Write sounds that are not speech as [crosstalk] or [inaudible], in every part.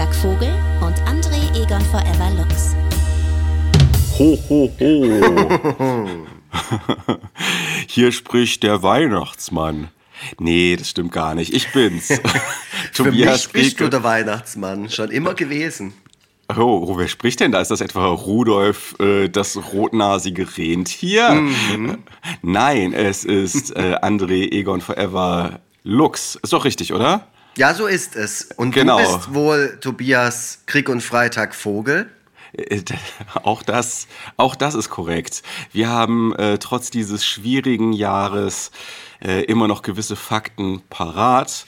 Freitag Vogel und André Egon Forever Lux. Ho, ho, ho. [laughs] Hier spricht der Weihnachtsmann. Nee, das stimmt gar nicht. Ich bin's. [laughs] Für mich bist du der Weihnachtsmann. Schon immer gewesen. Oh, oh, wer spricht denn da? Ist das etwa Rudolf, äh, das rotnasige Rentier? Mhm. Nein, es ist äh, André Egon Forever Lux. Ist doch richtig, oder? Ja, so ist es. Und genau. du bist wohl Tobias Krieg und Freitag Vogel? Äh, [laughs] auch das, auch das ist korrekt. Wir haben äh, trotz dieses schwierigen Jahres äh, immer noch gewisse Fakten parat.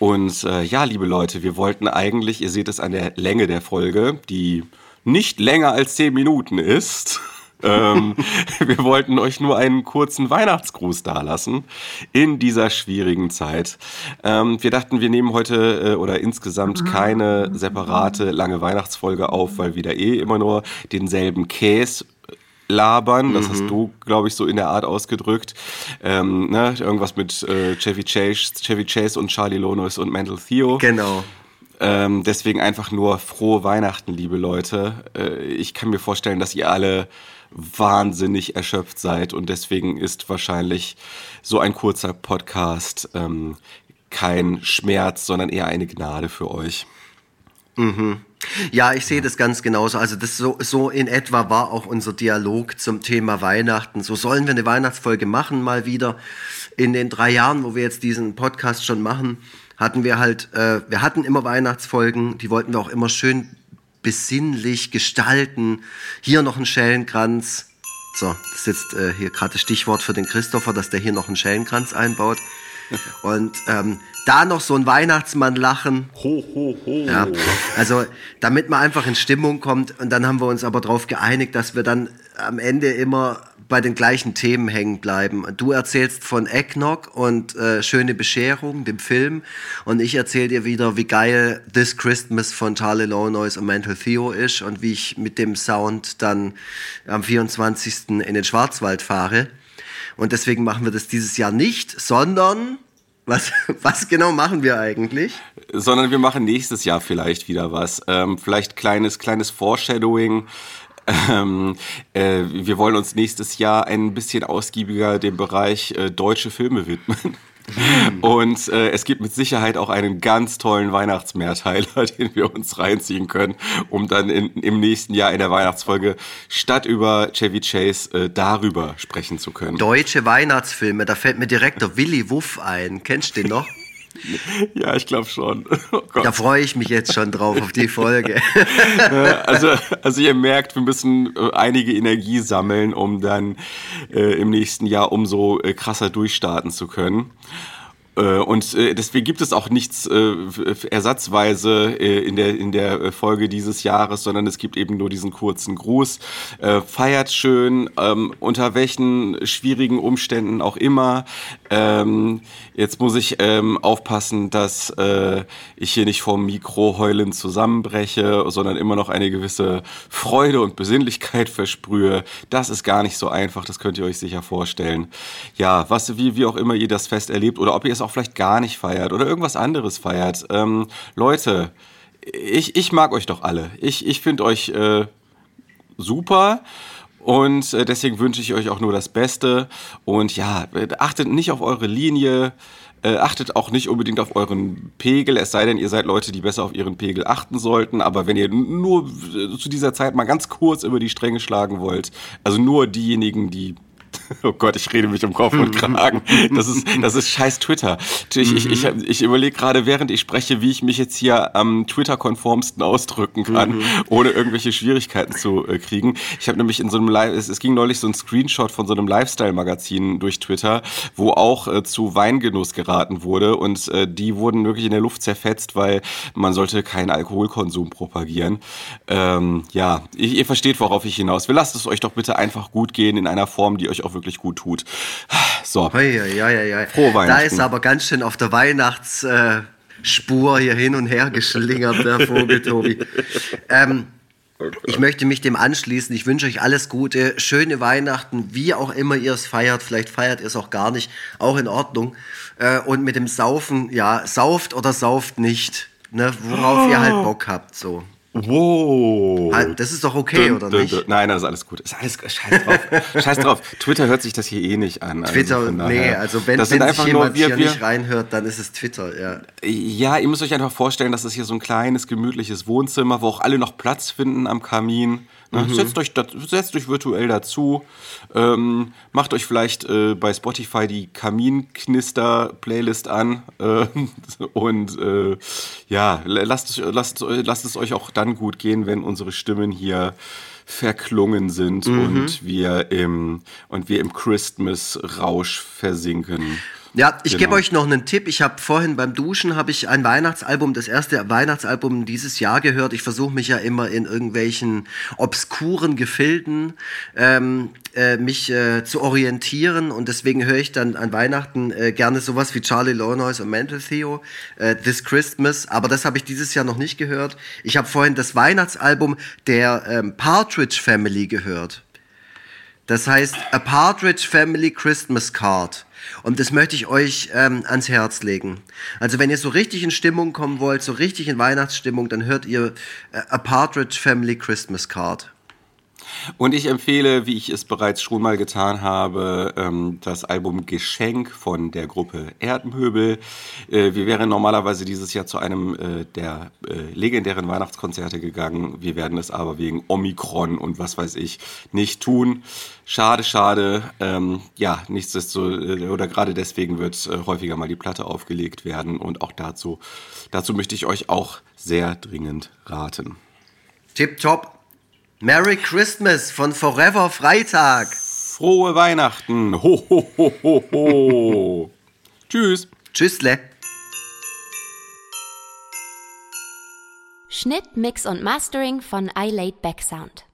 Und äh, ja, liebe Leute, wir wollten eigentlich, ihr seht es an der Länge der Folge, die nicht länger als zehn Minuten ist. [laughs] ähm, [laughs] wir wollten euch nur einen kurzen Weihnachtsgruß dalassen in dieser schwierigen Zeit. Ähm, wir dachten, wir nehmen heute äh, oder insgesamt keine separate lange Weihnachtsfolge auf, weil wir da eh immer nur denselben Käse labern. Das mhm. hast du, glaube ich, so in der Art ausgedrückt. Ähm, ne? Irgendwas mit äh, Chevy, Chase, Chevy Chase und Charlie Lonos und Mental Theo. Genau. Ähm, deswegen einfach nur frohe Weihnachten, liebe Leute. Äh, ich kann mir vorstellen, dass ihr alle wahnsinnig erschöpft seid und deswegen ist wahrscheinlich so ein kurzer Podcast ähm, kein Schmerz, sondern eher eine Gnade für euch. Mhm. Ja, ich sehe das ganz genauso. Also das so, so in etwa war auch unser Dialog zum Thema Weihnachten. So sollen wir eine Weihnachtsfolge machen mal wieder. In den drei Jahren, wo wir jetzt diesen Podcast schon machen, hatten wir halt, äh, wir hatten immer Weihnachtsfolgen, die wollten wir auch immer schön besinnlich gestalten. Hier noch ein Schellenkranz. So, das ist jetzt äh, hier gerade das Stichwort für den Christopher, dass der hier noch einen Schellenkranz einbaut. [laughs] Und ähm, da noch so ein Weihnachtsmann lachen. Ho, ho, ho. Ja, also damit man einfach in Stimmung kommt. Und dann haben wir uns aber darauf geeinigt, dass wir dann am Ende immer bei den gleichen Themen hängen bleiben. Du erzählst von Eggnog und äh, Schöne Bescherung, dem Film. Und ich erzähle dir wieder, wie geil This Christmas von Charlie Lonois und Mental Theo ist und wie ich mit dem Sound dann am 24. in den Schwarzwald fahre. Und deswegen machen wir das dieses Jahr nicht, sondern [laughs] was, was genau machen wir eigentlich? Sondern wir machen nächstes Jahr vielleicht wieder was. Ähm, vielleicht kleines, kleines Foreshadowing. Ähm, äh, wir wollen uns nächstes Jahr ein bisschen ausgiebiger dem Bereich äh, deutsche Filme widmen. Mhm. Und äh, es gibt mit Sicherheit auch einen ganz tollen Weihnachtsmehrteiler, [laughs] den wir uns reinziehen können, um dann in, im nächsten Jahr in der Weihnachtsfolge statt über Chevy Chase äh, darüber sprechen zu können. Deutsche Weihnachtsfilme, da fällt mir direkt der Willy Wuff ein. Kennst du den noch? Ja, ich glaube schon. [laughs] Oh da freue ich mich jetzt schon drauf auf die Folge. [laughs] also, also ihr merkt, wir müssen äh, einige Energie sammeln, um dann äh, im nächsten Jahr umso äh, krasser durchstarten zu können. Äh, und äh, deswegen gibt es auch nichts äh, ersatzweise in der, in der Folge dieses Jahres, sondern es gibt eben nur diesen kurzen Gruß. Feiert schön, ähm, unter welchen schwierigen Umständen auch immer. Ähm, jetzt muss ich ähm, aufpassen, dass ich hier nicht vom Mikro heulend zusammenbreche, sondern immer noch eine gewisse Freude und Besinnlichkeit [laughs] versprühe. Das ist gar nicht so einfach, das könnt ihr euch sicher vorstellen. Ja, was, wie, wie auch immer ihr das Fest erlebt oder ob ihr es auch vielleicht gar nicht feiert oder irgendwas anderes feiert. Ähm, Leute, ich, ich mag euch doch alle. Ich, ich finde euch äh, super. Und äh, deswegen wünsche ich euch auch nur das Beste. Und ja, achtet nicht auf eure Linie. Äh, achtet auch nicht unbedingt auf euren Pegel, es sei denn, ihr seid Leute, die besser auf ihren Pegel achten sollten. Aber wenn ihr nur zu dieser Zeit mal ganz kurz über die Stränge schlagen wollt, also nur diejenigen, die [laughs] Oh Gott, ich rede mich um Kopf und [laughs] Kragen. Das ist, das ist scheiß Twitter. Ich, ich, ich, ich überlege gerade, während ich spreche, wie ich mich jetzt hier am Twitter-konformsten ausdrücken kann, mhm. ohne irgendwelche Schwierigkeiten zu äh, kriegen. Ich habe nämlich in so einem Live, es, es, ging neulich so ein Screenshot von so einem Lifestyle-Magazin durch Twitter, wo auch äh, zu Weingenuss geraten wurde und äh, die wurden wirklich in der Luft zerfetzt, weil man sollte keinen Alkoholkonsum propagieren. Ähm, ja, ihr, ihr versteht, worauf ich hinaus will. Lasst es euch doch bitte einfach gut gehen in einer Form, die euch auch wirklich gut tut. So. Hei, hei, hei, Frohe Weihnachten. Da ist aber ganz schön auf der Weihnachtsspur hier hin und her geschlingert, der [laughs] Vogel, Tobi. Ähm, ich möchte mich dem anschließen. Ich wünsche euch alles Gute, schöne Weihnachten, wie auch immer ihr es feiert. Vielleicht feiert ihr es auch gar nicht, auch in Ordnung. Äh, und mit dem Saufen, ja, sauft oder sauft nicht. ne, worauf ihr halt Bock habt, so. Wow. Halt, das ist doch okay, Dun, oder dun, nicht? dun. Nein, das ist alles gut. Ist alles scheiß drauf. [laughs] scheiß drauf. Twitter hört sich das hier eh nicht an. Also Twitter, nee, also wenn, das wenn sich einfach jemand wir, hier wir, nicht reinhört, dann ist es Twitter, ja. Ja, ihr müsst euch einfach vorstellen, dass das hier so ein kleines, gemütliches Wohnzimmer, wo auch alle noch Platz finden am Kamin. Ne? Mhm. Setzt, euch, setzt euch virtuell dazu. Ähm, macht euch vielleicht äh, bei Spotify die Kaminknister-Playlist an. Äh, [laughs] und äh, ja, lasst, es- lasst, lasst es euch auch dann gut gehen, wenn unsere Stimmen hier verklungen sind Mhm. und wir im und wir im Christmas-Rausch versinken. Ja, ich gebe Genau. euch noch einen Tipp. Ich habe vorhin beim Duschen habe ich ein Weihnachtsalbum, das erste Weihnachtsalbum dieses Jahr gehört. Ich versuche mich ja immer in irgendwelchen obskuren Gefilden ähm, äh, mich äh, zu orientieren und deswegen höre ich dann an Weihnachten äh, gerne sowas wie Charlie Lonois und Mental Theo, äh, This Christmas. Aber das habe ich dieses Jahr noch nicht gehört. Ich habe vorhin das Weihnachtsalbum der ähm, Partridge Family gehört. Das heißt A Partridge Family Christmas Card. Und das möchte ich euch ähm, ans Herz legen. Also wenn ihr so richtig in Stimmung kommen wollt, so richtig in Weihnachtsstimmung, dann hört ihr äh, A Partridge Family Christmas Card. Und ich empfehle, wie ich es bereits schon mal getan habe, ähm, das Album Geschenk von der Gruppe Erdmöbel. Äh, wir wären normalerweise dieses Jahr zu einem äh, der äh, legendären Weihnachtskonzerte gegangen. Wir werden es aber wegen Omikron und was weiß ich nicht tun. Schade, schade. Ähm, ja, nichtsdestotrotz, oder gerade deswegen wird häufiger mal die Platte aufgelegt werden. Und auch dazu, dazu möchte ich euch auch sehr dringend raten. Tipptopp. Merry Christmas von Forever Freitag. Frohe Weihnachten! Ho, ho, ho, ho, ho! [laughs] Tschüss! Tschüssle. Schnitt, Mix und Mastering von iLaid Back Sound.